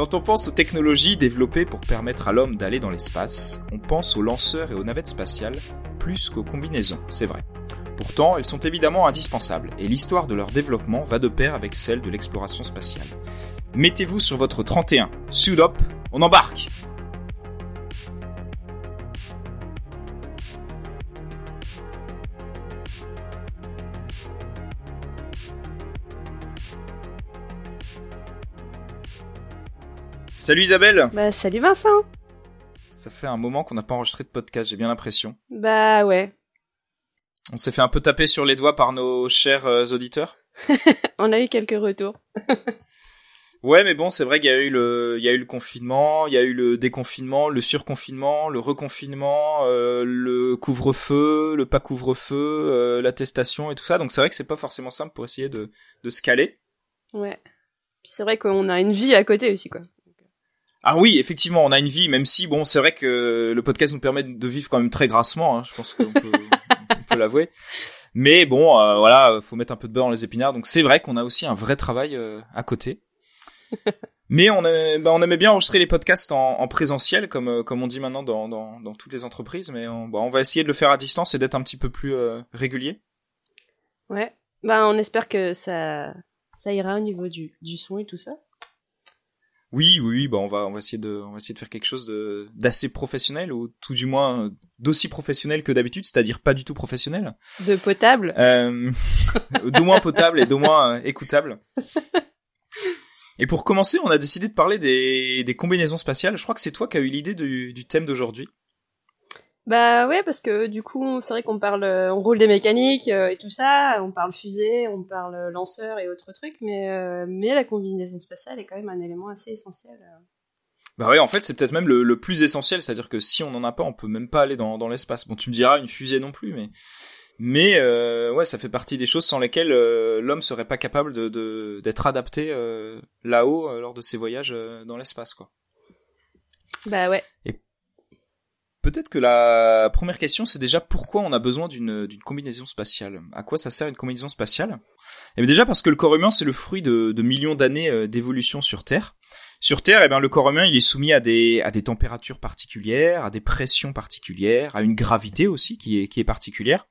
Quand on pense aux technologies développées pour permettre à l'homme d'aller dans l'espace, on pense aux lanceurs et aux navettes spatiales plus qu'aux combinaisons, c'est vrai. Pourtant, elles sont évidemment indispensables, et l'histoire de leur développement va de pair avec celle de l'exploration spatiale. Mettez-vous sur votre 31, suit up, on embarque Salut Isabelle Bah salut Vincent Ça fait un moment qu'on n'a pas enregistré de podcast, j'ai bien l'impression. Bah ouais. On s'est fait un peu taper sur les doigts par nos chers euh, auditeurs. On a eu quelques retours. ouais, mais bon, c'est vrai qu'il y a eu le, il y a eu le confinement, il y a eu le déconfinement, le surconfinement, le reconfinement, euh, le couvre-feu, le pas couvre-feu, euh, l'attestation et tout ça. Donc c'est vrai que c'est pas forcément simple pour essayer de, de se caler. Ouais. Puis c'est vrai qu'on a une vie à côté aussi, quoi. Ah oui, effectivement, on a une vie, même si bon, c'est vrai que le podcast nous permet de vivre quand même très grassement. Hein, je pense qu'on peut, peut l'avouer. Mais bon, euh, voilà, faut mettre un peu de beurre dans les épinards. Donc c'est vrai qu'on a aussi un vrai travail euh, à côté. Mais on, bah, on aimait bien enregistrer les podcasts en, en présentiel, comme euh, comme on dit maintenant dans, dans, dans toutes les entreprises. Mais on, bah, on va essayer de le faire à distance et d'être un petit peu plus euh, régulier. Ouais. Bah on espère que ça ça ira au niveau du, du son et tout ça. Oui, oui, bah on va on va essayer de on va essayer de faire quelque chose de d'assez professionnel ou tout du moins d'aussi professionnel que d'habitude, c'est-à-dire pas du tout professionnel. De potable. Euh, de moins potable et de moins euh, écoutable. Et pour commencer, on a décidé de parler des, des combinaisons spatiales. Je crois que c'est toi qui as eu l'idée du, du thème d'aujourd'hui. Bah ouais, parce que du coup, c'est vrai qu'on parle, euh, on roule des mécaniques euh, et tout ça, on parle fusée, on parle lanceur et autres trucs, mais euh, mais la combinaison spatiale est quand même un élément assez essentiel. Bah ouais, en fait, c'est peut-être même le, le, plus essentiel, c'est-à-dire que si on en a pas, on peut même pas aller dans, dans l'espace. Bon, tu me diras une fusée non plus, mais mais euh, ouais, ça fait partie des choses sans lesquelles euh, l'homme serait pas capable de d'être adapté euh, là-haut lors de ses voyages dans l'espace, quoi. Bah ouais. Et Peut-être que la première question, c'est déjà pourquoi on a besoin d'une combinaison spatiale? À quoi ça sert une combinaison spatiale? Eh bien déjà parce que le corps humain, c'est le fruit de, millions d'années d'évolution sur Terre. Sur Terre, eh bien, le corps humain, il est soumis à des, températures particulières, à des pressions particulières, à une gravité aussi qui est, qui est particulière.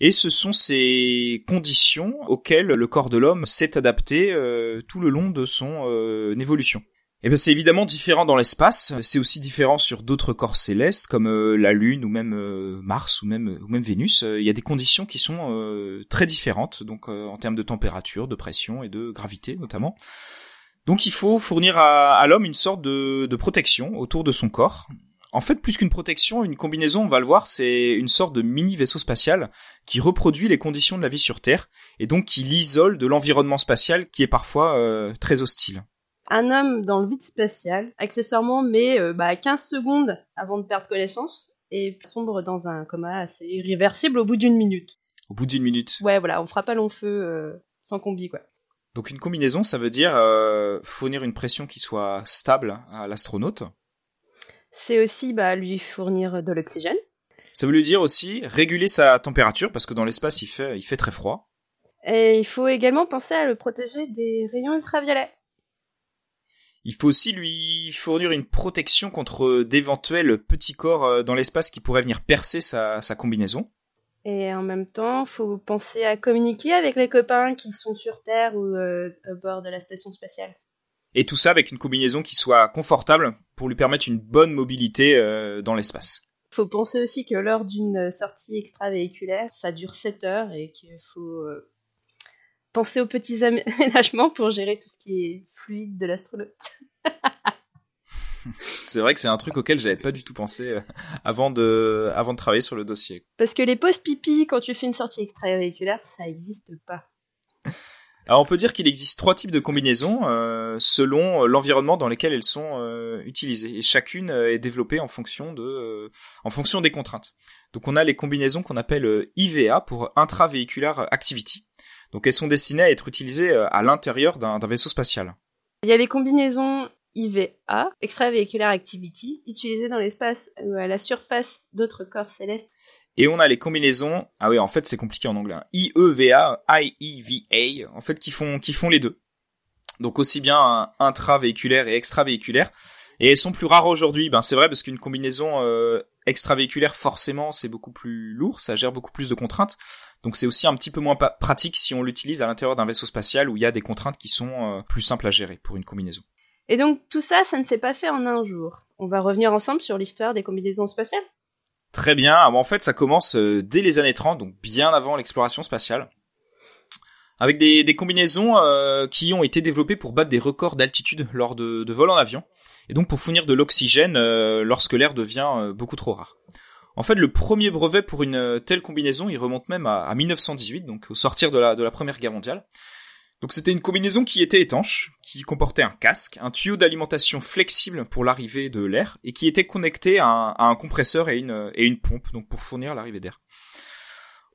Et ce sont ces conditions auxquelles le corps de l'homme s'est adapté euh, tout le long de son euh, évolution. Eh ben c'est évidemment différent dans l'espace, c'est aussi différent sur d'autres corps célestes comme euh, la Lune ou même euh, Mars ou même Vénus. Il y a des conditions qui sont euh, très différentes, donc en termes de température, de pression et de gravité notamment. Donc il faut fournir à, à l'homme une sorte de, de protection autour de son corps. En fait, plus qu'une protection, une combinaison, on va le voir, c'est une sorte de mini vaisseau spatial qui reproduit les conditions de la vie sur Terre et donc qui l'isole de l'environnement spatial qui est parfois très hostile un homme dans le vide spatial, accessoirement, met euh, bah, 15 secondes avant de perdre connaissance et sombre dans un coma assez irréversible au bout d'une minute. Au bout d'une minute Ouais, voilà, on fera pas long feu euh, sans combi, quoi. Donc une combinaison, ça veut dire euh, fournir une pression qui soit stable à l'astronaute. C'est aussi bah, lui fournir de l'oxygène. Ça veut lui dire aussi réguler sa température, parce que dans l'espace, il fait, il fait très froid. Et il faut également penser à le protéger des rayons ultraviolets. Il faut aussi lui fournir une protection contre d'éventuels petits corps euh, dans l'espace qui pourraient venir percer sa, sa combinaison. Et en même temps, faut penser à communiquer avec les copains qui sont sur Terre ou euh, au bord de la station spatiale. Et tout ça avec une combinaison qui soit confortable pour lui permettre une bonne mobilité euh, dans l'espace. Faut penser aussi que lors d'une sortie extravéhiculaire, ça dure 7 heures et qu'il faut euh, penser aux petits aménagements pour gérer tout ce qui est fluide de l'astronaute. c'est vrai que c'est un truc auquel j'avais pas du tout pensé euh, avant de, avant de travailler sur le dossier. Parce que les pauses pipi quand tu fais une sortie extravéhiculaire, ça existe pas. Alors on peut dire qu'il existe trois types de combinaisons euh, selon l'environnement dans lequel elles sont euh, utilisées et chacune est développée en fonction de euh, en fonction des contraintes. Donc on a les combinaisons qu'on appelle IVA pour intravéhiculaire activity. Donc elles sont destinées à être utilisées à l'intérieur d'un vaisseau spatial. Il y a les combinaisons IVA, Extravéhiculaire Activity, utilisées dans l'espace ou à la surface d'autres corps célestes. Et on a les combinaisons, ah oui, en fait c'est compliqué en anglais, hein. IEVA, IEVA, en fait qui font, qui font les deux. Donc aussi bien intravéhiculaire et extravéhiculaire. Et elles sont plus rares aujourd'hui. Ben c'est vrai parce qu'une combinaison euh, extravéhiculaire forcément c'est beaucoup plus lourd, ça gère beaucoup plus de contraintes. Donc c'est aussi un petit peu moins pratique si on l'utilise à l'intérieur d'un vaisseau spatial où il y a des contraintes qui sont euh, plus simples à gérer pour une combinaison. Et donc tout ça, ça ne s'est pas fait en un jour. On va revenir ensemble sur l'histoire des combinaisons spatiales. Très bien. en fait, ça commence euh, dès les années 30, donc bien avant l'exploration spatiale, avec des, combinaisons euh, qui ont été développées pour battre des records d'altitude lors de, de vols en avion, et donc pour fournir de l'oxygène euh, lorsque l'air devient beaucoup trop rare. En fait, le premier brevet pour une telle combinaison, il remonte même à, 1918, donc au sortir de la, Première Guerre mondiale. Donc c'était une combinaison qui était étanche, qui comportait un casque, un tuyau d'alimentation flexible pour l'arrivée de l'air et qui était connecté à un, compresseur et une, pompe donc pour fournir l'arrivée d'air.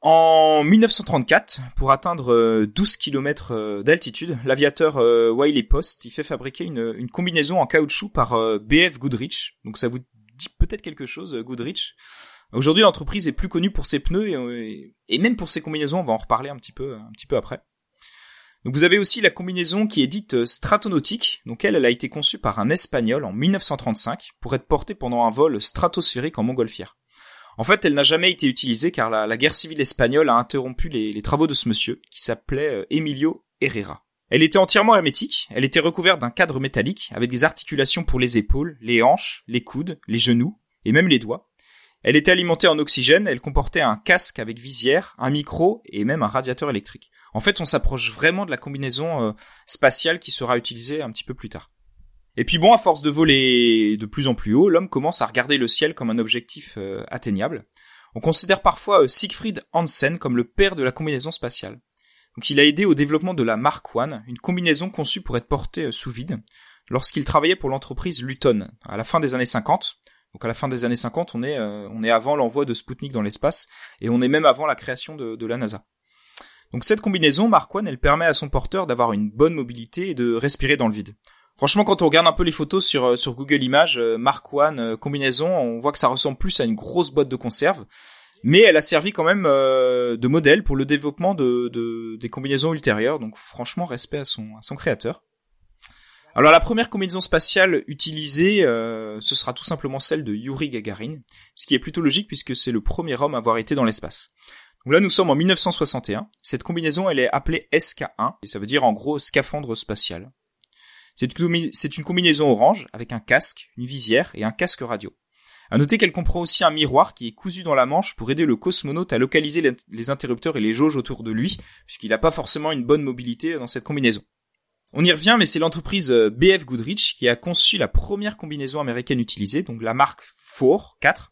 En 1934, pour atteindre 12 euh, km euh, d'altitude, l'aviateur euh, Wiley Post il fait fabriquer une combinaison en caoutchouc par BF Goodrich. Donc ça vous dit peut-être quelque chose, Goodrich? Aujourd'hui, l'entreprise est plus connue pour ses pneus et, et, même pour ses combinaisons. On va en reparler un petit peu, un petit peu après. Donc vous avez aussi la combinaison qui est dite euh, stratonautique. Donc elle, elle a été conçue par un Espagnol en 1935 pour être portée pendant un vol stratosphérique en montgolfière. En fait, elle n'a jamais été utilisée car la, guerre civile espagnole a interrompu les, travaux de ce monsieur qui s'appelait euh, Emilio Herrera. Elle était entièrement hermétique, elle était recouverte d'un cadre métallique avec des articulations pour les épaules, les hanches, les coudes, les genoux et même les doigts. Elle était alimentée en oxygène, elle comportait un casque avec visière, un micro et même un radiateur électrique. En fait, on s'approche vraiment de la combinaison euh, spatiale qui sera utilisée un petit peu plus tard. Et puis bon, à force de voler de plus en plus haut, l'homme commence à regarder le ciel comme un objectif euh, atteignable. On considère parfois euh, Siegfried Hansen comme le père de la combinaison spatiale. Donc il a aidé au développement de la Mark I, une combinaison conçue pour être portée sous vide, lorsqu'il travaillait pour l'entreprise Luton à la fin des années 50. Donc à la fin des années 50, on est on est avant l'envoi de Sputnik dans l'espace et on est même avant la création de, la NASA. Donc cette combinaison Mark One, elle permet à son porteur d'avoir une bonne mobilité et de respirer dans le vide. Franchement, quand on regarde un peu les photos sur euh, Google Images, euh, Mark One euh, combinaison, on voit que ça ressemble plus à une grosse boîte de conserve, mais elle a servi quand même de modèle pour le développement de, des combinaisons ultérieures. Donc franchement, respect à son créateur. Alors la première combinaison spatiale utilisée, ce sera tout simplement celle de Yuri Gagarin, ce qui est plutôt logique puisque c'est le premier homme à avoir été dans l'espace. Donc là, nous sommes en 1961. Cette combinaison, elle est appelée SK1, et ça veut dire en gros scaphandre spatial. C'est une combinaison orange avec un casque, une visière et un casque radio. À noter qu'elle comprend aussi un miroir qui est cousu dans la manche pour aider le cosmonaute à localiser les interrupteurs et les jauges autour de lui, puisqu'il n'a pas forcément une bonne mobilité dans cette combinaison. On y revient, mais c'est l'entreprise euh, BF Goodrich qui a conçu la première combinaison américaine utilisée, donc la marque 4, 4,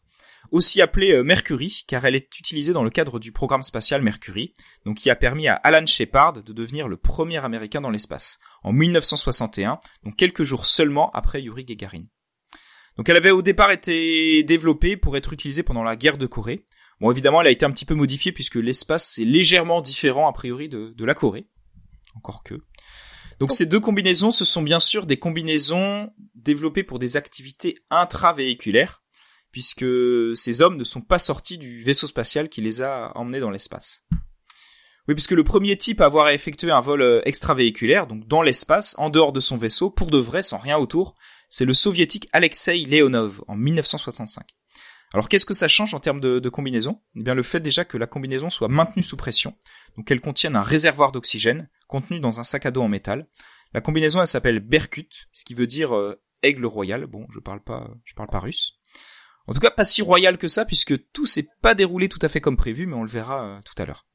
aussi appelée euh, Mercury, car elle est utilisée dans le cadre du programme spatial Mercury, donc qui a permis à Alan Shepard de devenir le premier Américain dans l'espace, en 1961, donc quelques jours seulement après Yuri Gagarin. Donc elle avait au départ été développée pour être utilisée pendant la guerre de Corée. Bon évidemment elle a été un petit peu modifiée puisque l'espace est légèrement différent a priori de, de la Corée. Encore que. Donc ces deux combinaisons, ce sont bien sûr des combinaisons développées pour des activités intravéhiculaires, puisque ces hommes ne sont pas sortis du vaisseau spatial qui les a emmenés dans l'espace. Oui, puisque le premier type à avoir effectué un vol euh, extravéhiculaire, donc dans l'espace, en dehors de son vaisseau, pour de vrai, sans rien autour, c'est le soviétique Alexei Leonov en 1965. Alors qu'est-ce que ça change en termes de, combinaison? Eh bien le fait déjà que la combinaison soit maintenue sous pression, donc qu'elle contienne un réservoir d'oxygène contenu dans un sac à dos en métal. La combinaison elle s'appelle Berkut, ce qui veut dire euh, aigle royal. Bon, je parle pas, je parle pas russe. En tout cas, pas si royal que ça, puisque tout s'est pas déroulé tout à fait comme prévu, mais on le verra euh, tout à l'heure.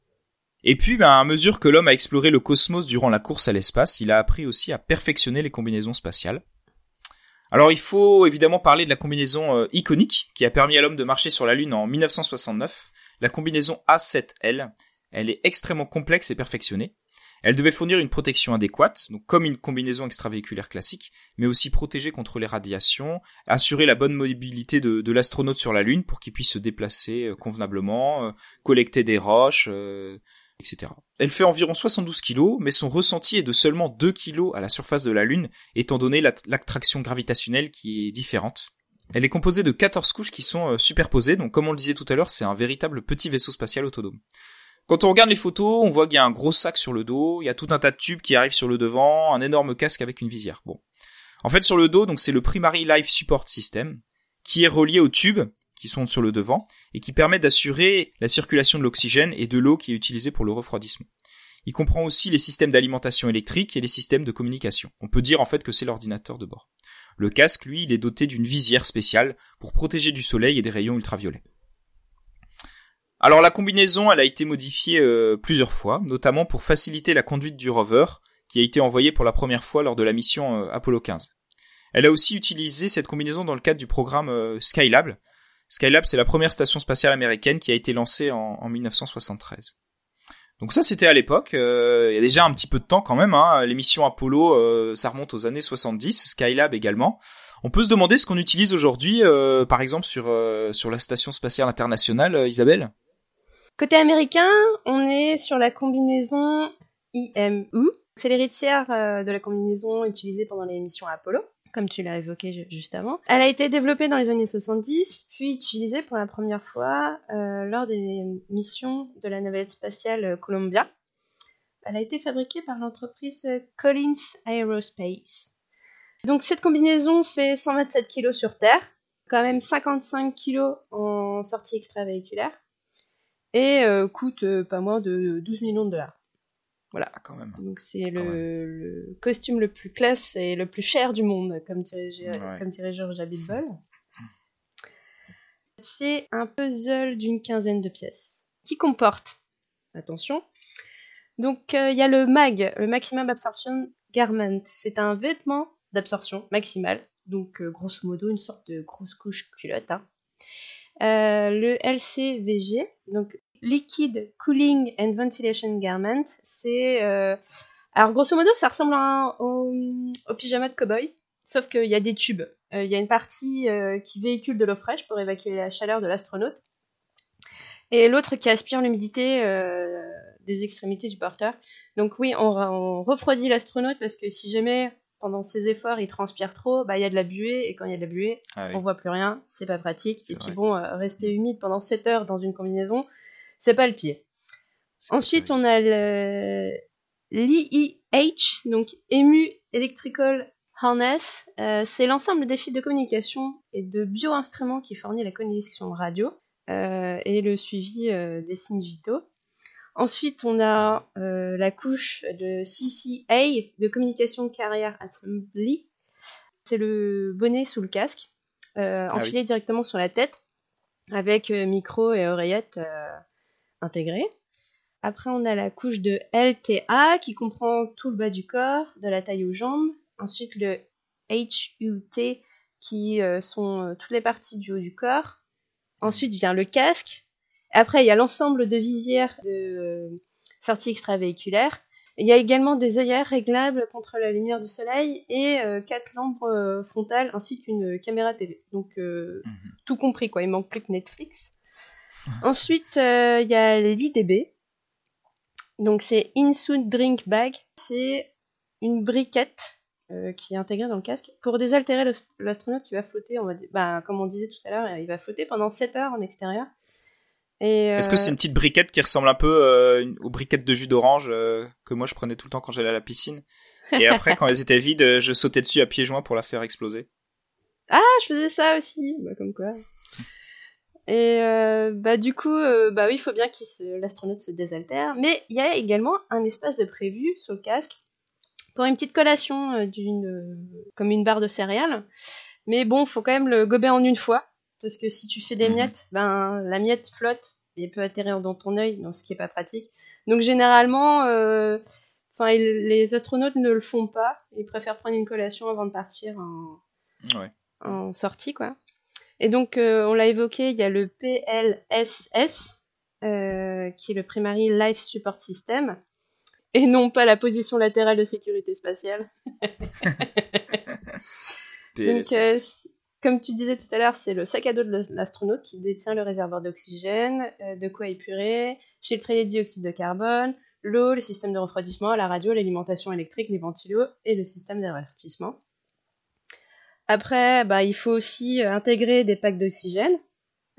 Et puis, ben, à mesure que l'homme a exploré le cosmos durant la course à l'espace, il a appris aussi à perfectionner les combinaisons spatiales. Alors, il faut évidemment parler de la combinaison euh, iconique qui a permis à l'homme de marcher sur la Lune en 1969, la combinaison A7L. Elle est extrêmement complexe et perfectionnée. Elle devait fournir une protection adéquate, donc comme une combinaison extravéhiculaire classique, mais aussi protéger contre les radiations, assurer la bonne mobilité de, l'astronaute sur la Lune pour qu'il puisse se déplacer euh, convenablement, euh, collecter des roches, Elle fait environ 72 kg, mais son ressenti est de seulement 2 kg à la surface de la Lune, étant donné l'attraction gravitationnelle qui est différente. Elle est composée de 14 couches qui sont superposées, donc comme on le disait tout à l'heure, c'est un véritable petit vaisseau spatial autonome. Quand on regarde les photos, on voit qu'il y a un gros sac sur le dos, il y a tout un tas de tubes qui arrivent sur le devant, un énorme casque avec une visière. Bon. En fait, sur le dos, donc c'est le Primary Life Support System, qui est relié aux tubes qui sont sur le devant et qui permet d'assurer la circulation de l'oxygène et de l'eau qui est utilisée pour le refroidissement. Il comprend aussi les systèmes d'alimentation électrique et les systèmes de communication. On peut dire en fait que c'est l'ordinateur de bord. Le casque, lui, il est doté d'une visière spéciale pour protéger du soleil et des rayons ultraviolets. Alors la combinaison, elle a été modifiée euh, plusieurs fois, notamment pour faciliter la conduite du rover, qui a été envoyé pour la première fois lors de la mission euh, Apollo 15. Elle a aussi utilisé cette combinaison dans le cadre du programme euh, Skylab. Skylab, c'est la première station spatiale américaine qui a été lancée en, en 1973. Donc ça, c'était à l'époque. Euh, il y a déjà un petit peu de temps quand même. Hein. L'émission Apollo, euh, ça remonte aux années 70. Skylab également. On peut se demander ce qu'on utilise aujourd'hui, euh, par exemple sur sur la station spatiale internationale, Isabelle? Côté américain, on est sur la combinaison IMU. C'est l'héritière de la combinaison utilisée pendant les missions Apollo comme tu l'as évoqué juste avant. Elle a été développée dans les années 70, puis utilisée pour la première fois euh, lors des missions de la navette spatiale Columbia. Elle a été fabriquée par l'entreprise Collins Aerospace. Donc cette combinaison fait 127 kg sur Terre, quand même 55 kg en sortie extravéhiculaire, et euh, coûte euh, pas moins de 12 millions de dollars. Voilà. Ah, quand même. Donc c'est le, costume le plus classe et le plus cher du monde, comme dirait, comme dirait George Abitbol. C'est un puzzle d'une quinzaine de pièces qui comporte, attention, donc euh, il y a le MAG, le Maximum Absorption Garment. C'est un vêtement d'absorption maximale, donc euh, grosso modo une sorte de grosse couche culotte. Hein. Euh, le LCVG, donc Liquid Cooling and Ventilation Garment. C'est. Euh, alors, grosso modo, ça ressemble au, pyjama de cowboy, sauf qu'il y a des tubes. Euh, il y a une partie euh, qui véhicule de l'eau fraîche pour évacuer la chaleur de l'astronaute, et l'autre qui aspire l'humidité des extrémités du porteur. Donc, oui, on refroidit l'astronaute parce que si jamais pendant ses efforts, il transpire trop, bah il y a de la buée et quand il y a de la buée, ah on voit plus rien, c'est pas pratique. Et puis bon, rester humide pendant 7 heures dans une combinaison, c'est pas le pied. Ensuite, on a le l'EEH, donc EMU Electrical Harness. Euh, c'est l'ensemble des fils de communication et de bio-instruments qui fournit la connexion radio euh, et le suivi euh, des signes vitaux. Ensuite, on a la couche de CCA, de Communication Carrière Assembly. C'est le bonnet sous le casque, ah enfilé directement sur la tête, avec micro et oreillette intégré. Après, on a la couche de LTA qui comprend tout le bas du corps, de la taille aux jambes. Ensuite, le HUT qui euh, sont euh, toutes les parties du haut du corps. Ensuite vient le casque. Après, il y a l'ensemble de visières de euh, sortie extravéhiculaire. Il y a également des œillères réglables contre la lumière du soleil et quatre lampes frontales ainsi qu'une caméra TV. Donc mhm. tout compris quoi, il manque plus que Netflix. Ensuite, euh, il y a l'IDB. Donc c'est Insuit Drink Bag. C'est une briquette euh, qui est intégrée dans le casque pour désaltérer l'astronaute qui va flotter. On va, bah, comme on disait tout à l'heure, il va flotter pendant 7 heures en extérieur. Est-ce que c'est euh, une petite briquette qui ressemble un peu aux briquettes de jus d'orange que moi je prenais tout le temps quand j'allais à la piscine? Et après, quand elles étaient vides, je sautais dessus à pieds joints pour la faire exploser. Ah, je faisais ça aussi. Bah, comme quoi. Et euh, bah du coup, euh, bah oui, il faut bien que l'astronaute se désaltère. Mais il y a également un espace de prévu sur le casque pour une petite collation euh, d'une, comme une barre de céréales. Mais bon, faut quand même le gober en une fois parce que si tu fais des mhm. miettes, ben la miette flotte et peut atterrir dans ton œil, donc ce qui est pas pratique. Donc généralement, enfin les astronautes ne le font pas. Ils préfèrent prendre une collation avant de partir en, en sortie, quoi. Et donc, euh, on l'a évoqué, il y a le PLSS, euh, qui est le Primary Life Support System, et non pas la position latérale de sécurité spatiale. donc, euh, comme tu disais tout à l'heure, c'est le sac à dos de l'astronaute qui détient le réservoir d'oxygène, de quoi épurer, filtrer les dioxydes de carbone, l'eau, le système de refroidissement, la radio, l'alimentation électrique, les ventilos et le système d'avertissement. Après, bah, il faut aussi euh, intégrer des packs d'oxygène.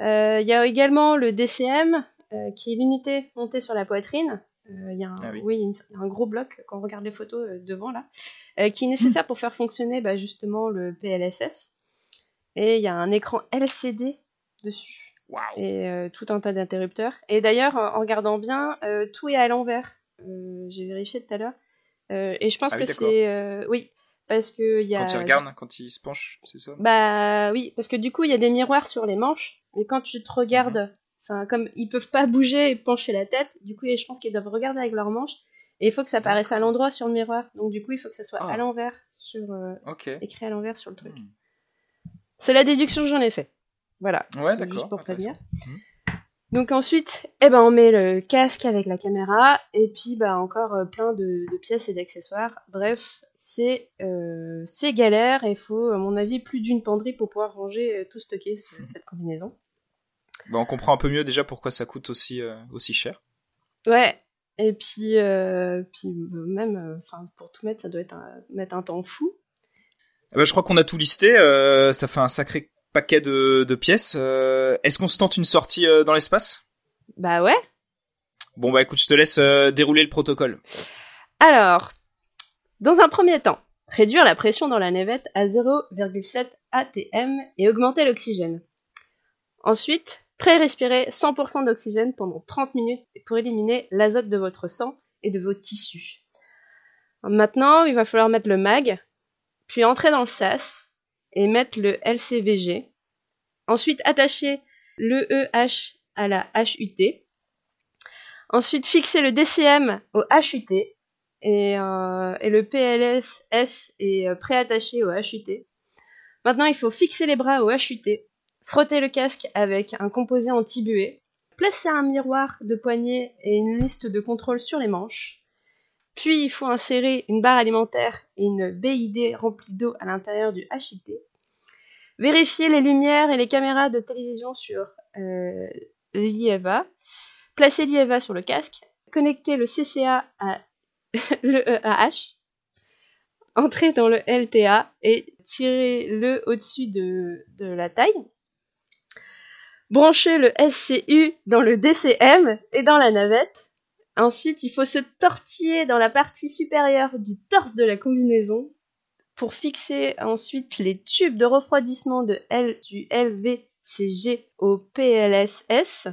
Euh, il y a également le DCM, euh, qui est l'unité montée sur la poitrine. Il y a un, Ah oui. oui, il y a un gros bloc quand on regarde les photos devant là, qui est nécessaire pour faire fonctionner bah, justement le PLSS. Et il y a un écran LCD dessus Waouh. et euh, tout un tas d'interrupteurs. Et d'ailleurs, en regardant bien, euh, tout est à l'envers. Euh, J'ai vérifié tout à l'heure. Et je pense Ah que oui, c'est oui parce que il y a Quand il regarde, quand il se penche, c'est ça? Bah oui, parce que du coup, il y a des miroirs sur les manches, mais quand tu te regardes, enfin, comme ils peuvent pas bouger et pencher la tête, du coup, je pense qu'ils doivent regarder avec leurs manches, et il faut que ça paraisse à l'endroit sur le miroir. Donc, du coup, il faut que ça soit Ah. à l'envers, sur euh, écrit à l'envers sur le truc. Hmm. C'est la déduction que j'en ai fait. Voilà, Ouais, c'est juste pour prévenir. Mhm. Donc ensuite, eh ben, on met le casque avec la caméra, et puis bah, encore euh, plein de, de pièces et d'accessoires. Bref, c'est euh, c'est galère, et il faut, à mon avis, plus d'une penderie pour pouvoir ranger euh, tout stocker ce- Mhm. cette combinaison. Bah, on comprend un peu mieux déjà pourquoi ça coûte aussi, euh, aussi cher. Ouais, et puis, euh, puis même, pour tout mettre, ça doit être un, mettre un temps fou. Eh ben, je crois qu'on a tout listé. ça fait un sacré paquet de, de pièces. Euh, Est-ce qu'on se tente une sortie euh, dans l'espace? Bah ouais. Bon bah écoute, je te laisse euh, dérouler le protocole. Alors, dans un premier temps, réduire la pression dans la navette à 0,7 atm et augmenter l'oxygène. Ensuite, pré-respirer 100% d'oxygène pendant 30 minutes pour éliminer l'azote de votre sang et de vos tissus. Maintenant, il va falloir mettre le MAG, puis entrer dans le SAS et mettre le LCVG. Ensuite, attacher l'EEH à la HUT. Ensuite, fixer le DCM au HUT et, euh, et le PLSS est euh, préattaché au HUT. Maintenant, il faut fixer les bras au HUT, frotter le casque avec un composé anti-buée, placer un miroir de poignée et une liste de contrôle sur les manches. Puis, il faut insérer une barre alimentaire et une BID remplie d'eau à l'intérieur du HUT. Vérifier les lumières et les caméras de télévision sur euh, l'IEVA. Placer l'IEVA sur le casque. Connecter le CCA à le EAH, entrer dans le LTA et tirer le au-dessus de, de la taille. Brancher le SCU dans le DCM et dans la navette. Ensuite, il faut se tortiller dans la partie supérieure du torse de la combinaison pour fixer ensuite les tubes de refroidissement du LVCG au PLSS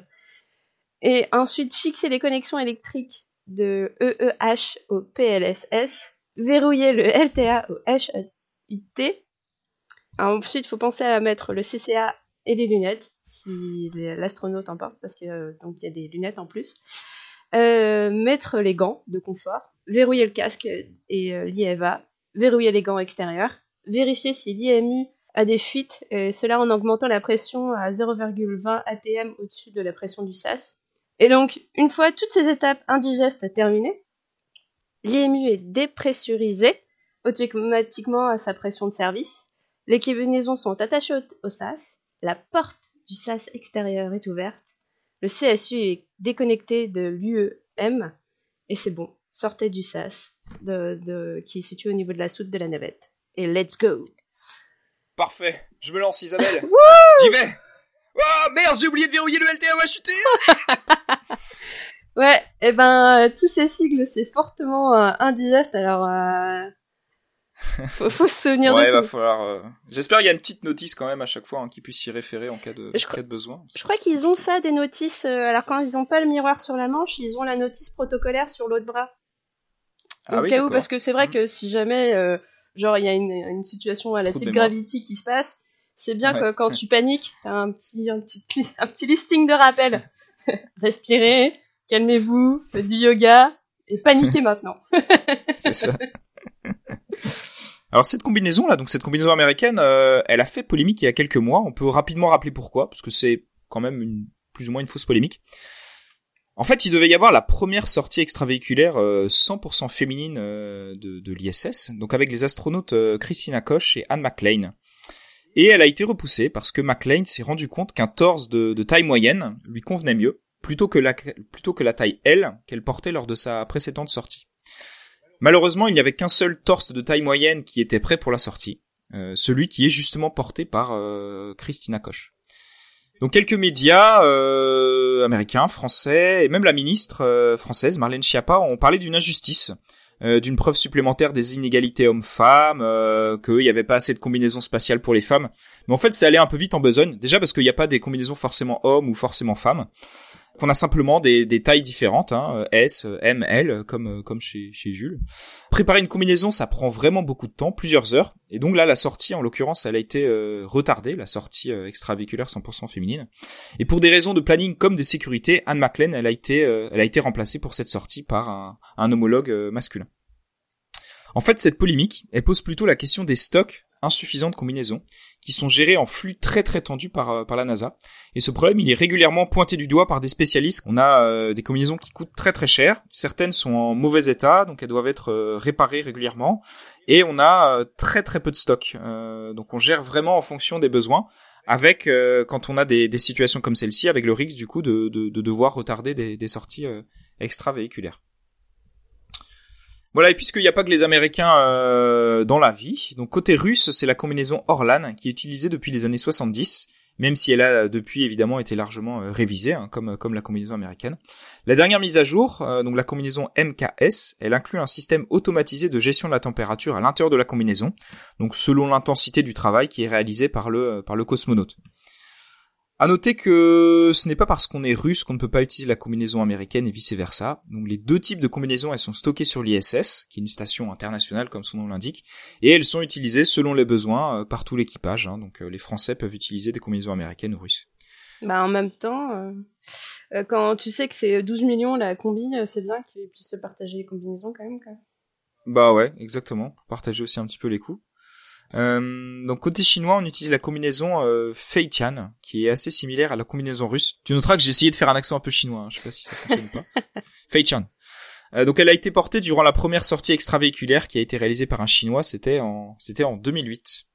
et ensuite fixer les connexions électriques de EEH au PLSS, verrouiller le LTA au HUT. Ensuite, il faut penser à mettre le CCA et les lunettes, si l'astronaute en porte, parce que euh, y a des lunettes en plus. Euh, mettre les gants de confort, verrouiller le casque et euh, l'IEVA, verrouiller les gants extérieurs, vérifier si l'IMU a des fuites, et cela en augmentant la pression à 0,20 atm au-dessus de la pression du SAS. Et donc, une fois toutes ces étapes indigestes terminées, l'IMU est dépressurisé automatiquement à sa pression de service, les combinaisons sont attachées au, SAS, la porte du SAS extérieur est ouverte, le CSU est déconnecté de l'UEM, et c'est bon, sortez du SAS de, de- qui est situé au niveau de la soute de la navette. Et let's go Parfait. Je me lance, Isabelle. J'y vais. Oh merde, j'ai oublié de verrouiller le LTA au HUT. Ouais, et ben euh, tous ces sigles c'est fortement euh, indigeste alors euh, faut, faut se souvenir Ouais, de va tout. falloir. euh, J'espère qu'il y a une petite notice quand même à chaque fois hein, qui puisse s'y référer en cas de, Je en cas de besoin. Je crois qu'ils ont ça des notices alors quand ils ont pas le miroir sur la manche, ils ont la notice protocolaire sur l'autre bras. Ah au oui, cas où parce que c'est vrai Mhm. que si jamais euh, genre il y a une, une situation à la type. Gravity qui se passe, c'est bien Ouais, que quand tu paniques, t'as un petit un petit cli- un petit listing de rappel. Respirez, calmez-vous, faites du yoga et paniquez maintenant. C'est ça. Alors cette combinaison là, donc cette combinaison américaine, euh, elle a fait polémique il y a quelques mois. On peut rapidement rappeler pourquoi, parce que c'est quand même une, plus ou moins une fausse polémique. En fait, il devait y avoir la première sortie extravéhiculaire euh, 100% féminine euh, de, l'ISS, donc avec les astronautes euh, Christina Koch et Anne McLean. Et elle a été repoussée parce que McLean s'est rendu compte qu'un torse de, taille moyenne lui convenait mieux, plutôt que la, taille L qu'elle portait lors de sa précédente sortie. Malheureusement, il n'y avait qu'un seul torse de taille moyenne qui était prêt pour la sortie, euh, celui qui est justement porté par euh, Christina Koch. Donc quelques médias euh, américains, français et même la ministre euh, française Marlène Schiappa ont parlé d'une injustice, euh, d'une preuve supplémentaire des inégalités hommes-femmes, euh, qu'il n'y avait pas assez de combinaisons spatiales pour les femmes. Mais en fait, c'est allé un peu vite en besogne. Déjà parce qu'il n'y a pas des combinaisons forcément hommes ou forcément femmes qu'on a simplement des, tailles différentes, hein, S, M, L, comme comme chez, Jules. Préparer une combinaison, ça prend vraiment beaucoup de temps, plusieurs heures, et donc là, la sortie, en l'occurrence, elle a été euh, retardée, la sortie euh, extravéhiculaire 100% féminine. Et pour des raisons de planning comme de sécurité, Anne McLean, elle a été, euh, elle a été remplacée pour cette sortie par un, un homologue masculin. En fait, cette polémique, elle pose plutôt la question des stocks insuffisants de combinaisons, qui sont gérés en flux très très tendu par, euh, par la NASA. Et ce problème, il est régulièrement pointé du doigt par des spécialistes. On a euh, des combinaisons qui coûtent très très cher. Certaines sont en mauvais état, donc elles doivent être euh, réparées régulièrement. Et on a très très peu de stock. donc on gère vraiment en fonction des besoins. Avec quand on a des, des situations comme celle-ci, avec le risque du coup de, de, de devoir retarder des, des sorties extra-véhiculaires. Voilà, et puisqu'il n'y a pas que les Américains euh, dans la vie, donc côté russe, c'est la combinaison Orlan qui est utilisée depuis les années 70, même si elle a depuis évidemment été largement euh, révisée, hein, comme, comme la combinaison américaine. La dernière mise à jour, euh, donc la combinaison MKS, elle inclut un système automatisé de gestion de la température à l'intérieur de la combinaison, donc selon l'intensité du travail qui est réalisé par le, par le cosmonaute. À noter que ce n'est pas parce qu'on est russe qu'on ne peut pas utiliser la combinaison américaine et vice versa. Donc les deux types de combinaisons, elles sont stockées sur l'ISS, qui est une station internationale comme son nom l'indique, et elles sont utilisées selon les besoins euh, par tout l'équipage. Hein. Donc euh, les Français peuvent utiliser des combinaisons américaines ou russes. Bah en même temps, euh, quand tu sais que c'est 12 millions la combi, c'est bien qu'ils puissent se partager les combinaisons quand même. Quoi. Bah ouais, exactement. Partager aussi un petit peu les coûts. Euh, donc côté chinois, on utilise la combinaison euh, Feitian, qui est assez similaire à la combinaison russe. Tu noteras que j'ai essayé de faire un accent un peu chinois, hein. je sais pas si ça fonctionne ou pas. Feitian. Euh, donc elle a été portée durant la première sortie extravéhiculaire qui a été réalisée par un chinois, c'était en c'était en 2008.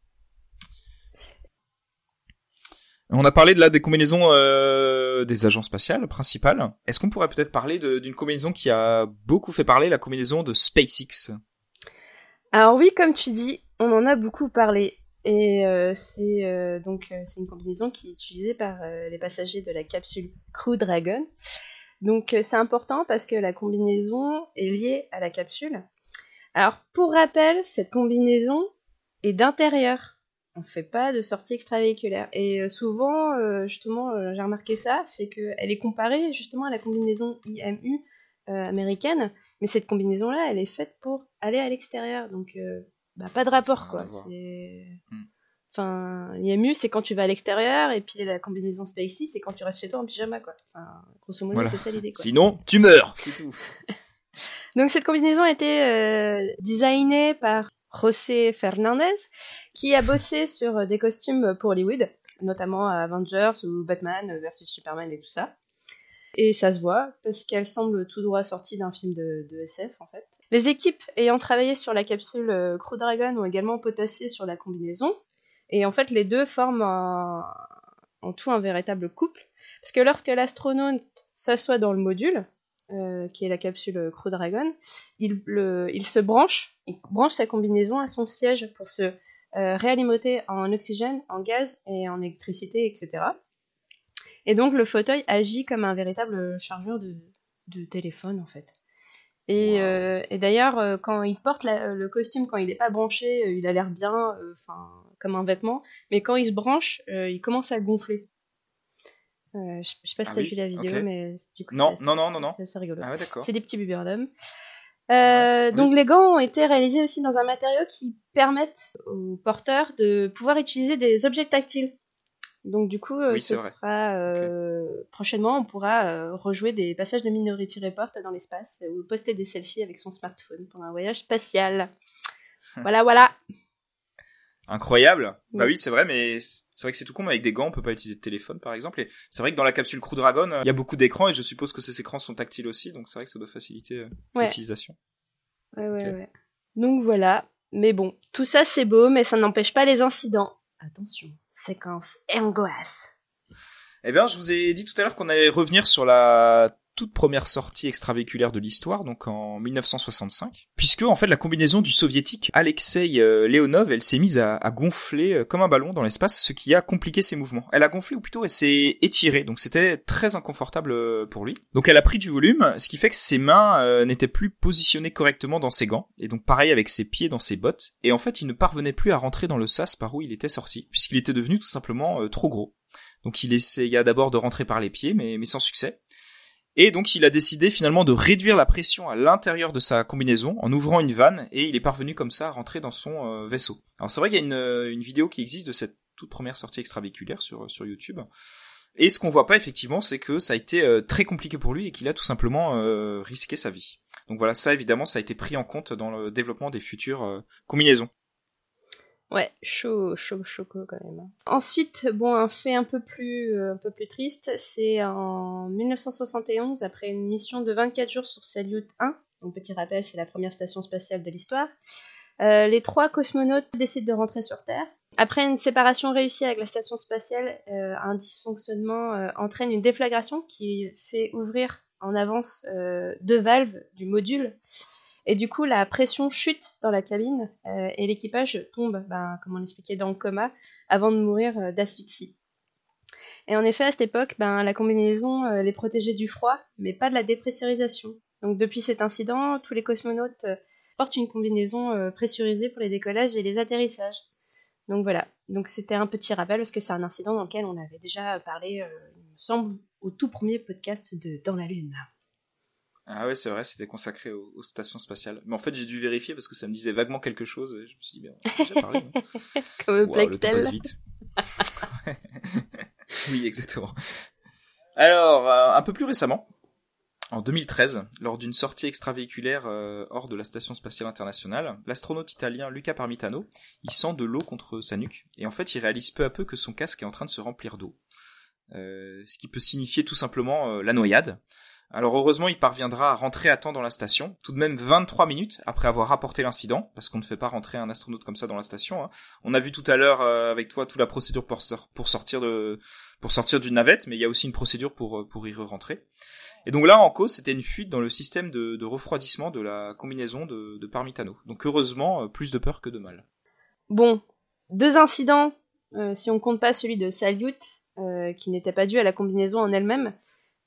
On a parlé de là des combinaisons euh, des agences spatiales principales. Est-ce qu'on pourrait peut-être parler d'une combinaison qui a beaucoup fait parler, la combinaison de SpaceX? Alors oui, comme tu dis, on en a beaucoup parlé. Et euh, c'est euh, donc euh, une combinaison qui est utilisée par les passagers de la capsule Crew Dragon. Donc c'est important parce que la combinaison est liée à la capsule. Alors pour rappel, cette combinaison est d'intérieur. On ne fait pas de sortie extravéhiculaire. Et souvent, justement, j'ai remarqué ça, c'est qu'elle est comparée justement à la combinaison IMU américaine. Mais cette combinaison-là, elle est faite pour aller à l'extérieur. Bah, pas de rapport quoi. C'est... Hmm. Enfin, l'IMU c'est quand tu vas à l'extérieur et puis la combinaison Spacey c'est quand tu restes chez toi en pyjama quoi. Enfin, grosso modo c'est ça l'idée quoi. Sinon tu meurs, c'est tout. Donc cette combinaison a été euh, designée par José Fernandez qui a bossé sur des costumes pour Hollywood, notamment Avengers ou Batman versus Superman et tout ça. Et ça se voit parce qu'elle semble tout droit sortie d'un film de, SF en fait. Les équipes ayant travaillé sur la capsule euh, Crew Dragon ont également potassé sur la combinaison. Et en fait, les deux forment en tout un véritable couple. Parce que lorsque l'astronaute s'assoit dans le module, euh, qui est la capsule Crew Dragon, il, se branche, il branche sa combinaison à son siège pour se euh, réalimenter en oxygène, en gaz et en électricité, etc. Et donc le fauteuil agit comme un véritable chargeur de téléphone en fait. Euh, et, d'ailleurs, euh, quand il porte le costume, quand il n'est pas branché, euh, il a l'air bien, enfin, comme un vêtement. Mais quand il se branche, il commence à gonfler. je, sais pas si ah t'as vu la vidéo, mais du coup, non, non, non, non, non, c'est rigolo. Ah c'est des petits bubeurs d'hommes. Donc les gants ont été réalisés aussi dans un matériau qui permettent aux porteurs de pouvoir utiliser des objets tactiles. Donc du coup, euh, ce sera euh, prochainement, on pourra euh, rejouer des passages de Minority Report dans l'espace ou poster des selfies avec son smartphone pendant un voyage spatial. voilà, voilà. Incroyable. Bah oui, c'est vrai, mais c'est vrai que c'est tout con, mais avec des gants, on peut pas utiliser de téléphone, par exemple. Et c'est vrai que dans la capsule Crew Dragon, il y a beaucoup d'écrans et je suppose que ces écrans sont tactiles aussi, donc c'est vrai que ça doit faciliter l'utilisation. Ouais, ouais, ouais. Donc voilà. Mais bon, tout ça c'est beau, mais ça n'empêche pas les incidents. Attention séquence angoisse. Eh bien, je vous ai dit tout à l'heure qu'on allait revenir sur la première sortie extravéhiculaire de l'histoire, donc en 1965, puisque en fait la combinaison du soviétique Alexei euh, Leonov, elle s'est mise à, gonfler euh, comme un ballon dans l'espace, ce qui a compliqué ses mouvements. Elle a gonflé ou plutôt elle s'est étirée, donc c'était très inconfortable euh, pour lui. Donc elle a pris du volume, ce qui fait que ses mains n'étaient plus positionnées correctement dans ses gants, et donc pareil avec ses pieds dans ses bottes, et en fait il ne parvenait plus à rentrer dans le sas par où il était sorti, puisqu'il était devenu tout simplement trop gros. Donc il essaya d'abord de rentrer par les pieds, mais sans succès. Et donc il a décidé finalement de réduire la pression à l'intérieur de sa combinaison en ouvrant une vanne et il est parvenu comme ça à rentrer dans son euh, vaisseau. Alors c'est vrai qu'il y a une, euh, une, vidéo qui existe de cette toute première sortie extravéhiculaire sur, sur YouTube. Et ce qu'on voit pas effectivement, c'est que ça a été euh, très compliqué pour lui et qu'il a tout simplement risqué sa vie. Donc voilà, ça évidemment, ça a été pris en compte dans le développement des futures combinaisons. Ouais, chaud, chaud, chaud quand même. Ensuite, bon, un fait un peu plus, euh, un peu plus triste, c'est en 1971, après une mission de 24 jours sur Salyut 1, donc petit rappel, c'est la première station spatiale de l'histoire, euh, les trois cosmonautes décident de rentrer sur Terre. Après une séparation réussie avec la station spatiale, euh, un dysfonctionnement entraîne une déflagration qui fait ouvrir en avance deux valves du module et du coup, la pression chute dans la cabine euh, et l'équipage tombe, ben, comme on l'expliquait, dans le coma avant de mourir euh, d'asphyxie. Et en effet, à cette époque, ben, la combinaison euh, les protégeait du froid, mais pas de la dépressurisation. Donc depuis cet incident, tous les cosmonautes portent une combinaison pressurisée pour les décollages et les atterrissages. Donc voilà, donc c'était un petit rappel parce que c'est un incident dans lequel on avait déjà parlé, il me semble, au tout premier podcast de Dans la Lune. Ah ouais, c'est vrai, c'était consacré aux, stations spatiales. Mais en fait, j'ai dû vérifier parce que ça me disait vaguement quelque chose. Et je me suis dit, bien, j'ai parlé. Comme wow, le temps passe vite. oui, exactement. Alors, euh, un peu plus récemment, en 2013, lors d'une sortie extravéhiculaire euh, hors de la station spatiale internationale, l'astronaute italien Luca Parmitano, il sent de l'eau contre sa nuque, et en fait, il réalise peu à peu que son casque est en train de se remplir d'eau. Euh, ce qui peut signifier tout simplement la noyade. Alors heureusement, il parviendra à rentrer à temps dans la station, tout de même 23 minutes après avoir rapporté l'incident, parce qu'on ne fait pas rentrer un astronaute comme ça dans la station. Hein. On a vu tout à l'heure euh, avec toi toute la procédure pour, sortir de pour sortir d'une navette, mais il y a aussi une procédure pour euh, pour y rentrer. Et donc là, en cause, c'était une fuite dans le système de, refroidissement de la combinaison de, de Parmitano. Donc heureusement, euh, plus de peur que de mal. Bon, deux incidents, si on compte pas celui de Salyut, qui n'était pas dû à la combinaison en elle-même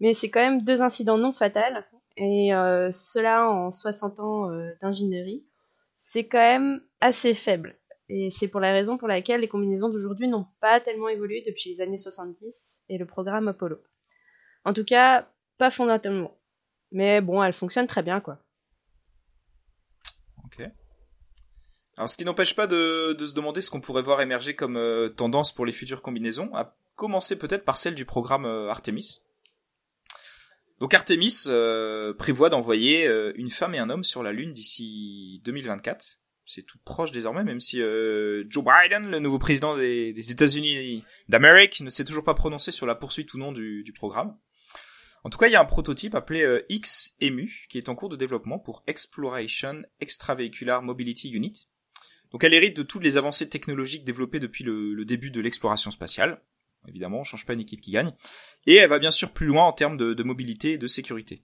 mais c'est quand même deux incidents non fatals, et euh, cela en 60 ans euh, d'ingénierie, c'est quand même assez faible. Et c'est pour la raison pour laquelle les combinaisons d'aujourd'hui n'ont pas tellement évolué depuis les années 70 et le programme Apollo. En tout cas, pas fondamentalement. Mais bon, elles fonctionnent très bien, quoi. Ok. Alors, ce qui n'empêche pas de, se demander ce qu'on pourrait voir émerger comme euh, tendance pour les futures combinaisons, à commencer peut-être par celle du programme Artemis. Donc Artemis euh, prévoit d'envoyer euh, une femme et un homme sur la Lune d'ici 2024. C'est tout proche désormais, même si euh, Joe Biden, le nouveau président des, États-Unis d'Amérique, ne s'est toujours pas prononcé sur la poursuite ou non du, programme. En tout cas, il y a un prototype appelé XEMU qui est en cours de développement pour Exploration Extravehicular Mobility Unit. Donc elle hérite de toutes les avancées technologiques développées depuis le début de l'exploration spatiale. Évidemment, on change pas une équipe qui gagne. Et elle va bien sûr plus loin en termes de, mobilité et de sécurité.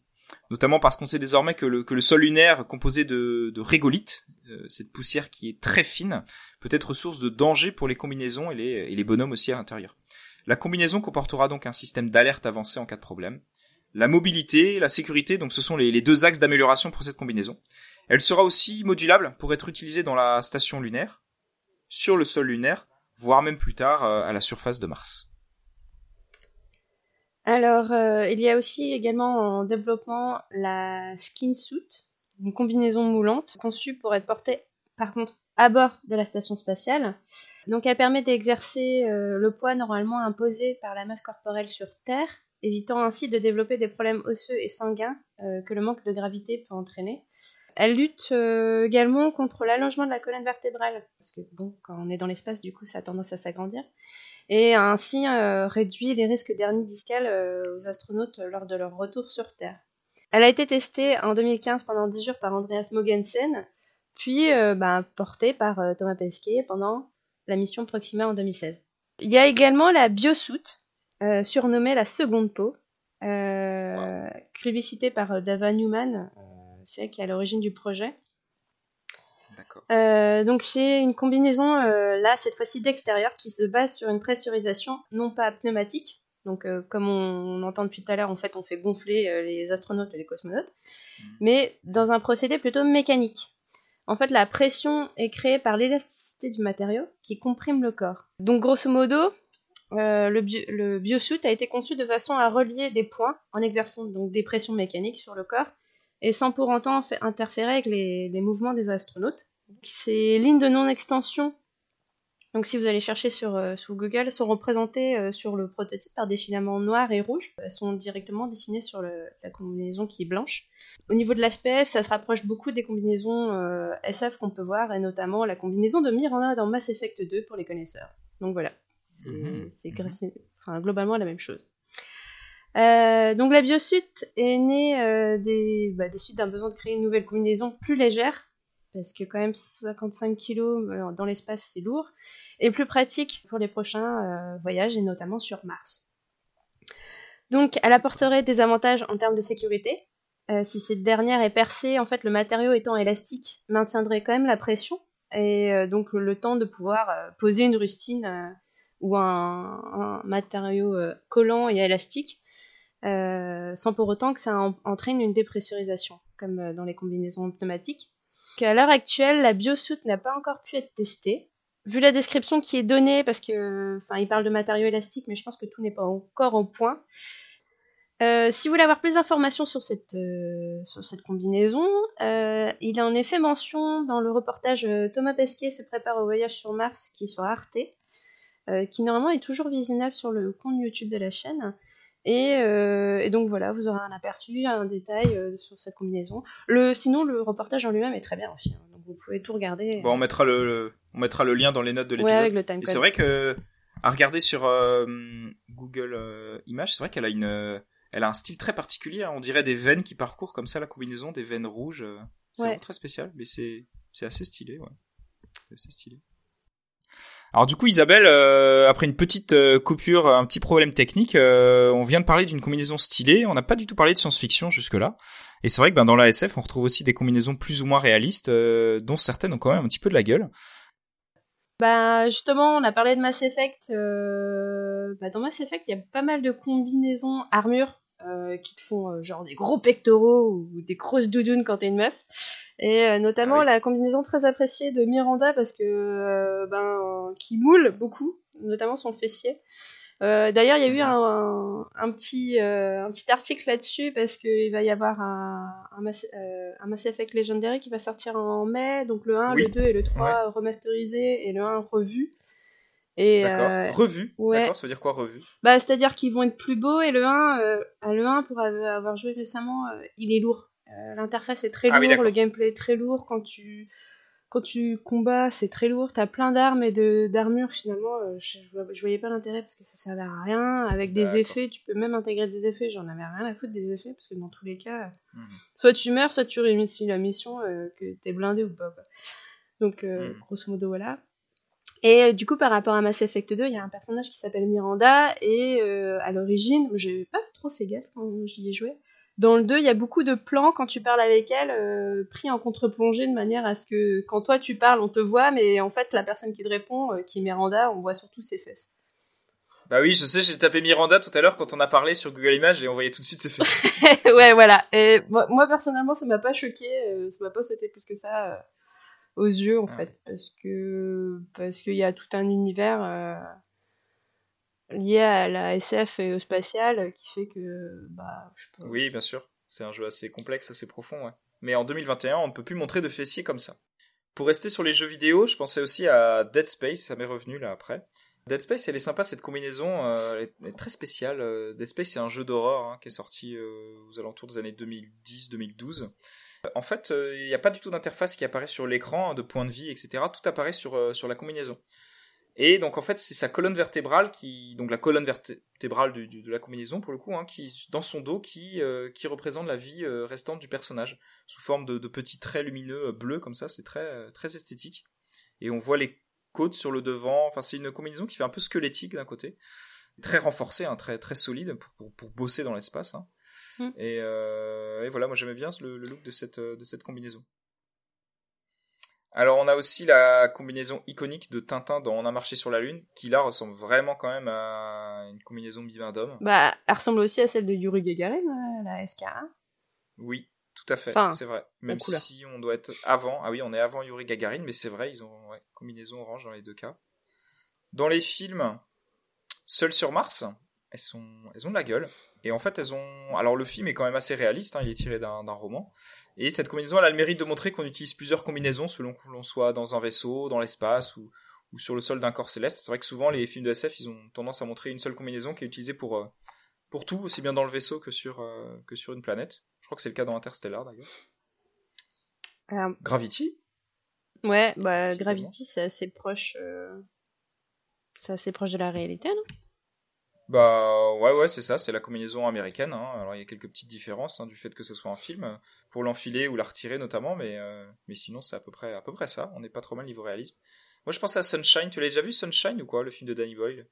Notamment parce qu'on sait désormais que le, que le sol lunaire composé de, de régolithes, euh, cette poussière qui est très fine, peut être source de danger pour les combinaisons et les, et les bonhommes aussi à l'intérieur. La combinaison comportera donc un système d'alerte avancé en cas de problème. La mobilité, la sécurité, donc ce sont les, les deux axes d'amélioration pour cette combinaison. Elle sera aussi modulable pour être utilisée dans la station lunaire, sur le sol lunaire, voire même plus tard euh, à la surface de Mars. Alors, euh, il y a aussi également en développement la skin suit, une combinaison moulante conçue pour être portée par contre à bord de la station spatiale. Donc elle permet d'exercer euh, le poids normalement imposé par la masse corporelle sur Terre, évitant ainsi de développer des problèmes osseux et sanguins euh, que le manque de gravité peut entraîner. Elle lutte également contre l'allongement de la colonne vertébrale, parce que bon, quand on est dans l'espace, du coup, ça a tendance à s'agrandir et ainsi euh, réduit les risques d'hernie discale euh, aux astronautes lors de leur retour sur Terre. Elle a été testée en 2015 pendant 10 jours par Andreas Mogensen, puis euh, bah, portée par Thomas Pesquet pendant la mission Proxima en 2016. Il y a également la biosuit, surnommée la seconde peau, euh, par Dava Newman, c'est elle qui est à l'origine du projet. Euh, donc c'est une combinaison euh, là cette fois-ci d'extérieur qui se base sur une pressurisation non pas pneumatique. Donc euh, comme on, entend depuis tout à l'heure, en fait on fait gonfler les astronautes et les cosmonautes, mmh. mais dans un procédé plutôt mécanique. En fait la pression est créée par l'élasticité du matériau qui comprime le corps. Donc grosso modo, le, bio, biosuit a été conçu de façon à relier des points en exerçant donc des pressions mécaniques sur le corps et sans pour autant interférer avec les, mouvements des astronautes. Ces lignes de non-extension, donc si vous allez chercher sur, euh, Google, sont représentées euh, sur le prototype par des filaments noirs et rouges. Elles sont directement dessinées sur la combinaison qui est blanche. Au niveau de l'aspect, ça se rapproche beaucoup des combinaisons euh, SF qu'on peut voir, et notamment la combinaison de Miranda dans Mass Effect 2 pour les connaisseurs. Donc voilà, c'est mhm. Mhm. globalement la même chose. Euh, donc la biosuite est née euh, des, bah, des suites d'un besoin de créer une nouvelle combinaison plus légère, parce que quand même 55 kg euh, dans l'espace c'est lourd, et plus pratique pour les prochains voyages, et notamment sur Mars. Donc elle apporterait des avantages en termes de sécurité. si cette dernière est percée, en fait le matériau étant élastique maintiendrait quand même la pression, et donc le temps de pouvoir poser une rustine ou un, matériau euh, collant et élastique, euh, sans pour autant que ça entraîne une dépressurisation, comme euh, dans les combinaisons pneumatiques. À l'heure actuelle, la biosuit n'a pas encore pu être testée. Vu la description qui est donnée, parce que, enfin, il parle de matériaux élastiques, mais je pense que tout n'est pas encore au point. si vous voulez avoir plus d'informations sur cette, sur cette combinaison, il y a en effet mention dans le reportage Thomas Pesquet se prépare au voyage sur Mars qui est sur Arte, euh, qui normalement est toujours visionnable sur le compte YouTube de la chaîne. Et, euh, donc voilà, vous aurez un aperçu, un détail euh, sur cette combinaison. Le, sinon, le reportage en lui-même est très bien aussi. Hein. donc vous pouvez tout regarder. Bon, on mettra le, on mettra le lien dans les notes de l'épisode. Ouais, avec le time C'est vrai que à regarder sur Google Images, c'est vrai qu'elle a une, elle a un style très particulier. Hein. On dirait des veines qui parcourent comme ça la combinaison, des veines rouges. C'est vraiment très spécial, mais c'est, c'est assez stylé, ouais. C'est assez stylé. Alors du coup Isabelle, euh, après une petite euh, coupure, un petit problème technique, euh, on vient de parler d'une combinaison stylée, on n'a pas du tout parlé de science-fiction jusque-là. Et c'est vrai que ben, dans la SF, on retrouve aussi des combinaisons plus ou moins réalistes, dont certaines ont quand même un petit peu de la gueule. Bah justement, on a parlé de Mass Effect. Bah, dans Mass Effect, il y a pas mal de combinaisons armures qui te font genre des gros pectoraux ou des grosses doudounes quand t'es une meuf. Et euh, notamment ah la combinaison très appréciée de Miranda parce que euh, ben qui moule beaucoup, notamment son fessier. Euh, D'ailleurs, il y a eu un, un, petit un petit article là-dessus parce qu'il va y avoir un, un, Mass, un Mass Effect Legendary qui va sortir en mai, donc le 1, le 2 et le 3 remasterisé et le 1 revu. Et D'accord. revu. Ouais. D'accord, ça veut dire quoi revu Bah, c'est-à-dire qu'ils vont être plus beaux et le 1, le 1 pour avoir joué récemment, il est lourd. Euh, l'interface est très ah lourde, le gameplay est très lourd. Quand tu, quand tu combats, c'est très lourd. T'as plein d'armes et de, d'armures finalement. Euh, je, je, voyais pas l'intérêt parce que ça servait à rien. Avec des effets, tu peux même intégrer des effets. J'en avais rien à foutre des effets parce que dans tous les cas, mhm. soit tu meurs, soit tu réussis la mission, euh, que t'es blindé ou pas. Donc, mhm. grosso modo, voilà. Et du coup, par rapport à Mass Effect 2, il y a un personnage qui s'appelle Miranda, et à l'origine, j'ai pas trop fait gaffe quand j'y ai joué, dans le 2, il y a beaucoup de plans quand tu parles avec elle, euh, pris en contre-plongée de manière à ce que quand toi tu parles, on te voit, mais en fait, la personne qui te répond, euh, qui est Miranda, on voit surtout ses fesses. Bah oui, je sais, j'ai tapé Miranda tout à l'heure quand on a parlé sur Google Images et on voyait tout de suite ses fesses. ouais, voilà. Et moi, personnellement, ça m'a pas choqué, euh, ça m'a pas sauté plus que ça aux yeux en fait, parce que parce qu'il y a tout un univers lié à la SF et au spatial qui fait que bah je peux... oui bien sûr. C'est un jeu assez complexe assez profond ouais. mais en 2021 on ne peut plus montrer de fessiers comme ça. Pour rester sur les jeux vidéo je pensais aussi à Dead Space ça m'est revenu là après Dead Space elle est sympa cette combinaison euh, elle, est, très spéciale euh, Dead Space c'est un jeu d'horreur hein, qui est sorti euh, aux alentours des années 2010-2012 en fait, il n'y a pas du tout d'interface qui apparaît sur l'écran, de point de vie, etc. Tout apparaît sur, sur la combinaison. Et donc en fait, c'est sa colonne vertébrale qui, donc la colonne vertébrale de, la combinaison pour le coup, hein, qui dans son dos, qui qui représente la vie restante du personnage sous forme de, petits traits lumineux bleus comme ça. C'est très très esthétique. Et on voit les côtes sur le devant. Enfin, c'est une combinaison qui fait un peu squelettique d'un côté. très renforcé, hein, très très solide pour, pour, pour bosser dans l'espace. Hein. Mm. Et, euh, et voilà, moi j'aimais bien le, le look de cette de cette combinaison. Alors on a aussi la combinaison iconique de Tintin dans On a marché sur la lune, qui là ressemble vraiment quand même à une combinaison bivin d'homme. Bah, elle ressemble aussi à celle de Yuri Gagarin, euh, la SK1. Oui, tout à fait, Enfin, c'est vrai. Même si on doit être avant, ah oui, on est avant Yuri Gagarin, mais c'est vrai, ils ont ouais, combinaison orange dans les deux cas. Dans les films, Seul sur Mars, elles sont, elles ont de la gueule. Et en fait, elles ont. Alors le film est quand même assez réaliste, hein, il est tiré d'un d'un roman. Et cette combinaison, elle a le mérite de montrer qu'on utilise plusieurs combinaisons selon que l'on soit dans un vaisseau, dans l'espace ou, ou sur le sol d'un corps céleste. C'est vrai que souvent les films de SF, ils ont tendance à montrer une seule combinaison qui est utilisée pour euh, pour tout, aussi bien dans le vaisseau que sur euh, que sur une planète. Je crois que c'est le cas dans Interstellar d'ailleurs. Euh, Gravity? Ouais, bah. Gravity, c'est assez proche. euh, C'est assez proche de la réalité, non? Bah ouais ouais c'est ça, c'est la combinaison américaine. Hein. Alors il y a quelques petites différences hein, du fait que ce soit un film pour l'enfiler ou la retirer notamment, mais euh, mais sinon c'est à peu près à peu près ça. On n'est pas trop mal niveau réalisme. Moi je pense à Sunshine. Tu l'as déjà vu Sunshine ou quoi le film de Danny Boyle?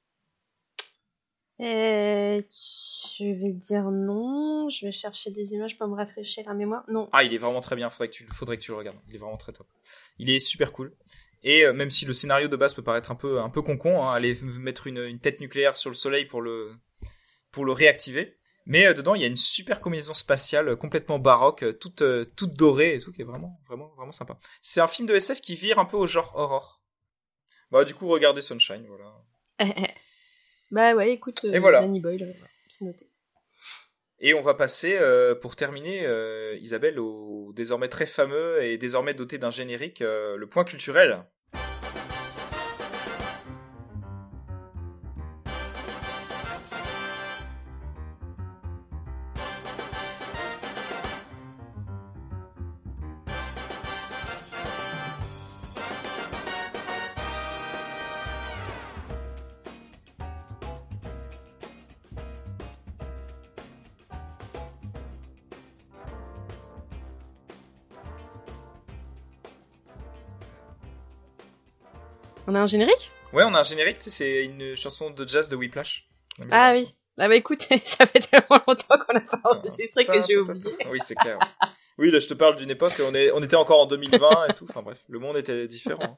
Et je vais dire non. Je vais chercher des images pour me rafraîchir la mémoire. Non. Ah il est vraiment très bien. Faudrait que tu faudrait que tu le regardes. Il est vraiment très top. Il est super cool. Et euh, même si le scénario de base peut paraître un peu un peu concon, hein, aller mettre une, une tête nucléaire sur le soleil pour le pour le réactiver. Mais euh, dedans, il y a une super combinaison spatiale euh, complètement baroque, euh, toute euh, toute dorée et tout, qui est vraiment vraiment vraiment sympa. C'est un film de SF qui vire un peu au genre horror. Bah du coup, regardez Sunshine, voilà. bah ouais, écoute, euh, Et voilà. Danny Boyle, c'est noté. Et on va passer, euh, pour terminer, euh, Isabelle, au désormais très fameux et désormais doté d'un générique, euh, le point culturel. A un générique Ouais, on a un générique, c'est une chanson de jazz de Whiplash. Ah oui. Ah bah écoute, ça fait tellement longtemps qu'on n'a pas enregistré que j'ai oublié. Oui, c'est clair. ouais. Oui, là, je te parle d'une époque, on, est, on était encore en 2020 et tout. Enfin bref, le monde était différent.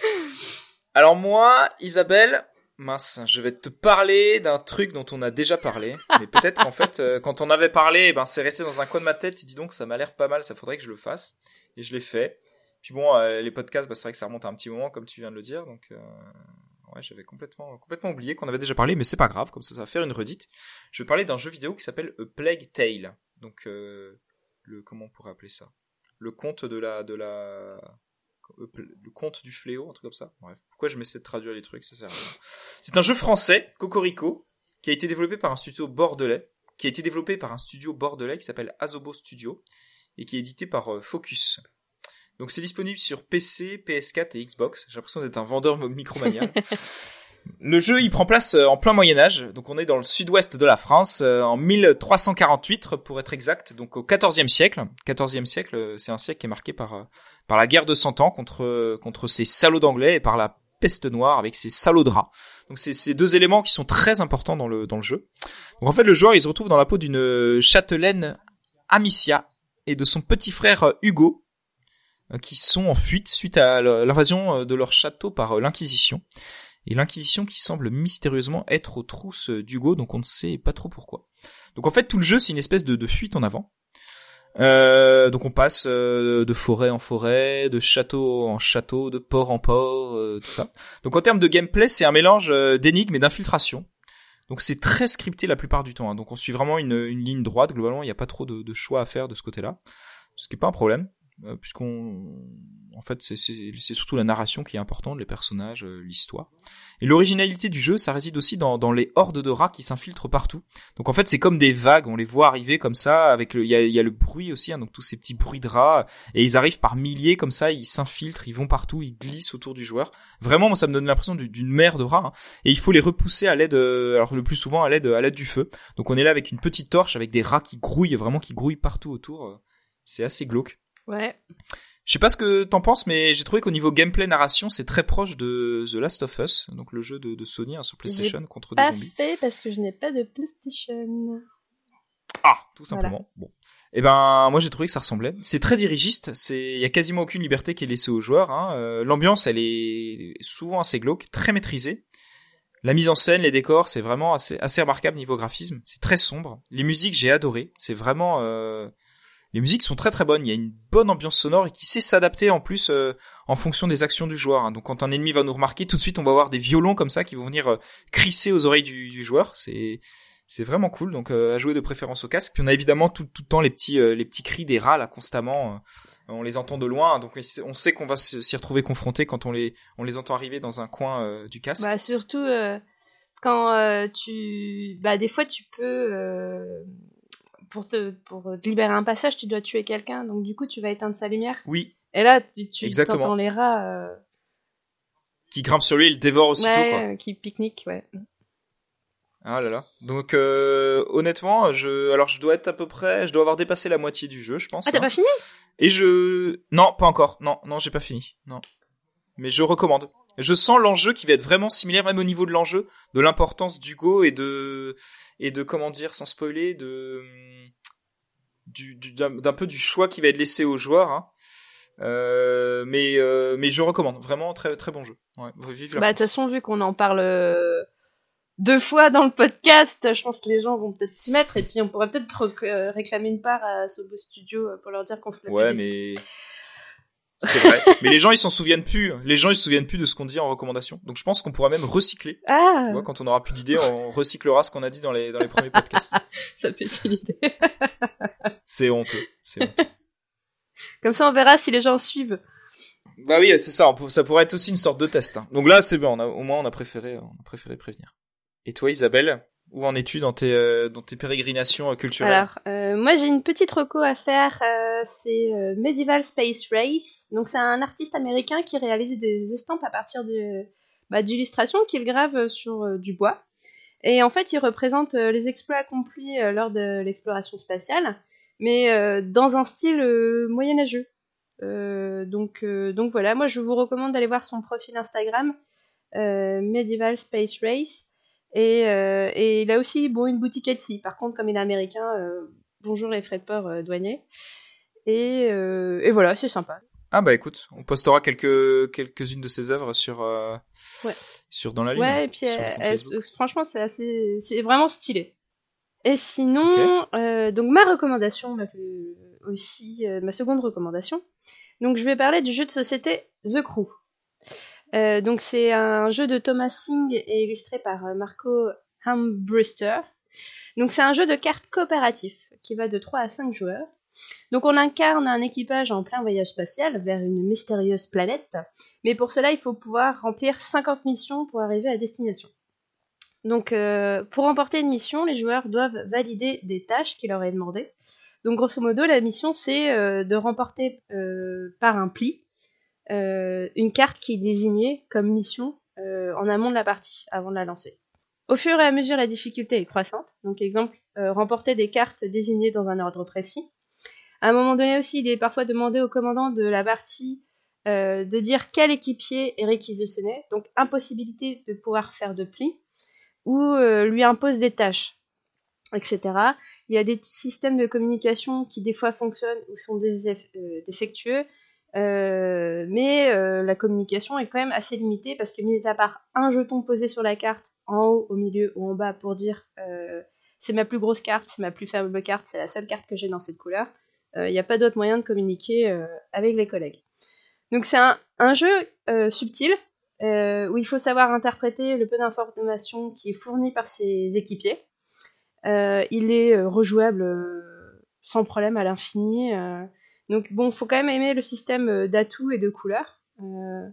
Alors moi, Isabelle, mince, je vais te parler d'un truc dont on a déjà parlé. Mais peut-être qu'en fait, euh, quand on avait parlé, eh ben, c'est resté dans un coin de ma tête. Et dis donc, ça m'a l'air pas mal, ça faudrait que je le fasse. Et je l'ai fait. Puis bon, euh, les podcasts, bah, c'est vrai que ça remonte à un petit moment, comme tu viens de le dire. Donc, euh, ouais, j'avais complètement, complètement oublié qu'on avait déjà parlé, mais c'est pas grave, comme ça, ça va faire une redite. Je vais parler d'un jeu vidéo qui s'appelle A Plague Tale. Donc, euh, le comment on pourrait appeler ça? Le conte de la de la le conte du fléau, un truc comme ça? Bref, pourquoi je m'essaie de traduire les trucs, ça sert à rien. C'est un jeu français, Cocorico, qui a été développé par un studio bordelais, qui a été développé par un studio bordelais qui s'appelle Azobo Studio et qui est édité par Focus. Donc c'est disponible sur PC, PS4 et Xbox. J'ai l'impression d'être un vendeur micromania. Le jeu, il prend place euh, en plein Moyen Âge, donc on est dans le sud-ouest de la France, euh, en 1348 pour être exact, donc au XIVe siècle. XIVe siècle, euh, c'est un siècle qui est marqué par par la guerre de Cent Ans contre contre ces salauds d'anglais et par la peste noire avec ces salauds draps. Donc c'est ces deux éléments qui sont très importants dans le dans le jeu. Donc en fait, le joueur, il se retrouve dans la peau d'une châtelaine Amicia et de son petit frère Hugo, qui sont en fuite suite à l'invasion euh, de leur château par euh, l'Inquisition et l'Inquisition qui semble mystérieusement être aux trousses d'Hugo, donc on ne sait pas trop pourquoi. Donc en fait tout le jeu c'est une espèce de, fuite en avant. Euh, donc on passe euh, de forêt en forêt, de château en château, de port en port, euh, tout ça. Donc en termes de gameplay c'est un mélange euh, d'énigmes et d'infiltration. Donc c'est très scripté la plupart du temps. hein. Donc on suit vraiment une, ligne droite. Globalement il n'y a pas trop de, choix à faire de ce côté-là, ce qui est pas un problème euh, puisqu'on en fait c'est surtout la narration qui est importante, les personnages, euh, l'histoire. Et l'originalité du jeu, ça réside aussi dans, dans les hordes de rats qui s'infiltrent partout. Donc en fait, c'est comme des vagues, on les voit arriver comme ça, avec il y a, y a le bruit aussi, hein, donc tous ces petits bruits de rats, et ils arrivent par milliers comme ça, ils s'infiltrent, ils vont partout, ils glissent autour du joueur. Vraiment, moi, ça me donne l'impression du- d'une mer de rats, hein. et il faut les repousser à l'aide, euh, alors le plus souvent à l'aide, à l'aide du feu. Donc on est là avec une petite torche, avec des rats qui grouillent, vraiment qui grouillent partout autour. euh, C'est assez glauque. Ouais. Je sais pas ce que t'en penses, mais j'ai trouvé qu'au niveau gameplay narration, c'est très proche de The Last of Us, donc le jeu de, de Sony hein, sur PlayStation contre des zombies. Pas fait parce que je n'ai pas de PlayStation. Ah, tout simplement. Bon. Eh ben, moi j'ai trouvé que ça ressemblait. C'est très dirigiste. C'est, il y a quasiment aucune liberté qui est laissée aux joueurs. Hein. Euh, l'ambiance, elle est souvent assez glauque, très maîtrisée. La mise en scène, les décors, c'est vraiment assez, assez remarquable niveau graphisme. C'est très sombre. Les musiques, j'ai adoré. C'est vraiment, euh, les musiques sont très très bonnes. Il y a une bonne ambiance sonore et qui sait s'adapter en plus euh, en fonction des actions du joueur. Hein. Donc quand un ennemi va nous remarquer, tout de suite on va avoir des violons comme ça qui vont venir euh, crisser aux oreilles du, joueur. C'est c'est vraiment cool. Donc euh, à jouer de préférence au casque. Puis on a évidemment tout, tout le temps les petits les petits cris des rats là constamment. on les entend de loin, donc on sait qu'on va s'y retrouver confronté quand on les on les entend arriver dans un coin du casque. Bah surtout quand tu bah des fois tu peux pour te, pour libérer un passage, tu dois tuer quelqu'un, donc du coup, tu vas éteindre sa lumière. Oui. Et là, tu, tu entends les rats. Euh, qui grimpent sur lui, ils le dévorent aussitôt. Ouais, quoi. Euh, qui pique-nique, ouais. Ah là là. Donc euh, honnêtement, je alors je dois être à peu près, je dois avoir dépassé la moitié du jeu, je pense. Ah t'as hein. pas fini? Et je non, pas encore. Non, non, j'ai pas fini. Non. Mais je recommande. Je sens l'enjeu qui va être vraiment similaire même au niveau de l'enjeu, de l'importance d'Hugo et de et de comment dire sans spoiler de du, d'un peu du choix qui va être laissé aux joueurs. Hein. Euh, mais euh, mais je recommande vraiment très très bon jeu. Ouais, bah de toute façon vu qu'on en parle euh, deux fois dans le podcast, je pense que les gens vont peut-être s'y mettre et puis on pourrait peut-être réclamer une part à Sobo Studio pour leur dire qu'on fait la Ouais mais c'est vrai. Mais les gens, ils s'en souviennent plus. Les gens, ils se souviennent plus de ce qu'on dit en recommandation. Donc, je pense qu'on pourra même recycler. Ah. vois, quand on aura plus d'idées, on recyclera ce qu'on a dit dans les, dans les premiers podcasts. ça peut être une idée. c'est honteux. C'est honteux. Comme ça, on verra si les gens suivent. Bah oui, c'est ça. Ça pourrait être aussi une sorte de test. Hein. Donc là, c'est. On a, au moins, on a préféré, on a préféré prévenir. Et toi, Isabelle? Où en es-tu dans tes, euh, pérégrinations euh, culturelles? Alors, euh, moi j'ai une petite reco à faire, c'est Medieval Space Race. Donc c'est un artiste américain qui réalise des estampes à partir bah, d'illustrations qu'il grave sur du bois. Et en fait, il représente les exploits accomplis lors de l'exploration spatiale, mais dans un style moyenâgeux. donc, donc voilà, moi je vous recommande d'aller voir son profil Instagram, Medieval Space Race. Et, euh, et, il a aussi bon, une boutique Etsy. Par contre, comme il est américain, euh, bonjour les frais de port euh, douaniers. Et, et voilà, c'est sympa. Ah bah écoute, on postera quelques quelques-unes de ses œuvres sur euh, ouais. sur dans la ligne. Ouais, et puis elle, franchement c'est assez c'est vraiment stylé. Et sinon, okay. euh, donc ma recommandation, ma, aussi ma seconde recommandation. Donc je vais parler du jeu de société The Crew. Euh, donc c'est un jeu de Thomas Singh et illustré par Marco Hambruster. Donc c'est un jeu de cartes coopératif qui va de 3 à 5 joueurs. Donc on incarne un équipage en plein voyage spatial vers une mystérieuse planète, mais pour cela il faut pouvoir remplir 50 missions pour arriver à destination. Donc euh, pour remporter une mission, les joueurs doivent valider des tâches qui leur est demandées. Donc grosso modo la mission c'est euh, de remporter euh, par un pli euh, une carte qui est désignée comme mission euh, en amont de la partie, avant de la lancer. Au fur et à mesure, la difficulté est croissante. Donc, exemple, euh, remporter des cartes désignées dans un ordre précis. À un moment donné aussi, il est parfois demandé au commandant de la partie euh, de dire quel équipier est réquisitionné. Donc, impossibilité de pouvoir faire de pli. Ou euh, lui impose des tâches, etc. Il y a des systèmes de communication qui des fois fonctionnent ou sont défectueux. Euh, mais euh, la communication est quand même assez limitée parce que mis à part un jeton posé sur la carte en haut, au milieu ou en bas pour dire euh, c'est ma plus grosse carte, c'est ma plus faible carte, c'est la seule carte que j'ai dans cette couleur, il n'y a pas d'autre moyen de communiquer avec les collègues. Donc c'est un, un, jeu subtil où il faut savoir interpréter le peu d'informations qui est fourni par ses équipiers. il est rejouable sans problème à l'infini. Donc bon, faut quand même aimer le système d'atouts et de couleurs. Euh,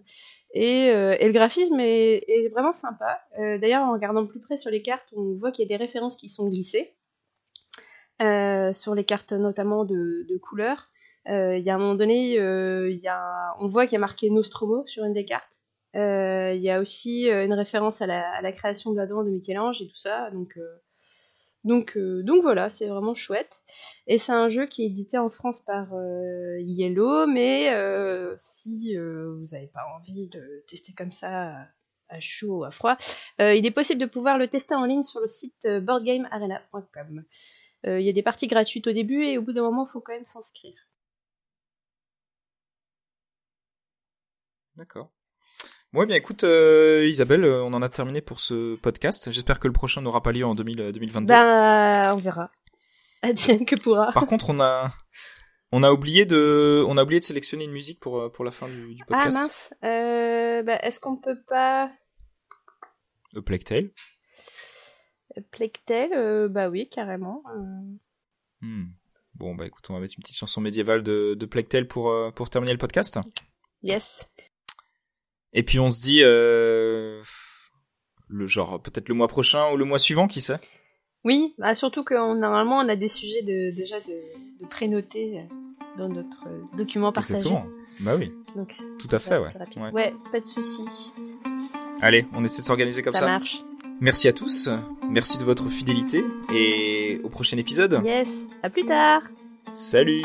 et, euh, et, le graphisme est, vraiment sympa. Euh, D'ailleurs, en regardant plus près sur les cartes, on voit qu'il y a des références qui sont glissées. sur les cartes notamment de, couleurs. Il y a un moment donné, on voit qu'il y a marqué Nostromo sur une des cartes. Il y a aussi une référence à la, création de la de Michel-Ange et tout ça. Donc, donc voilà, c'est vraiment chouette. Et c'est un jeu qui est édité en France par Yellow, mais si vous n'avez pas envie de tester comme ça à chaud ou à froid, il est possible de pouvoir le tester en ligne sur le site boardgamearena.com. Il y a des parties gratuites au début et au bout d'un moment, il faut quand même s'inscrire. D'accord. Ouais, bien écoute, euh, Isabelle, euh, on en a terminé pour ce podcast. J'espère que le prochain n'aura pas lieu en 2022. Ben, on verra. Adieu que pourra. Par contre, on a, on a oublié de, on a oublié de sélectionner une musique pour, euh, pour la fin du, du podcast. Ah mince. Euh, bah, est-ce qu'on peut pas... A Plague Tale. Plague Tale, bah oui, carrément. Hmm. Bon, bah écoute, on va mettre une petite chanson médiévale de, de Plague Tale pour, pour terminer le podcast. Yes. Et puis on se dit euh, le genre peut-être le mois prochain ou le mois suivant, qui sait? Oui, bah surtout que normalement on a des sujets de, déjà de, de prénoter euh, dans notre document partagé. Exactement. Bah oui. Donc, Tout à fait, ouais. ouais. ouais. pas de souci. Allez, on essaie de s'organiser comme ça. Ça marche. Merci à tous, merci de votre fidélité et au prochain épisode. Yes, à plus tard. Salut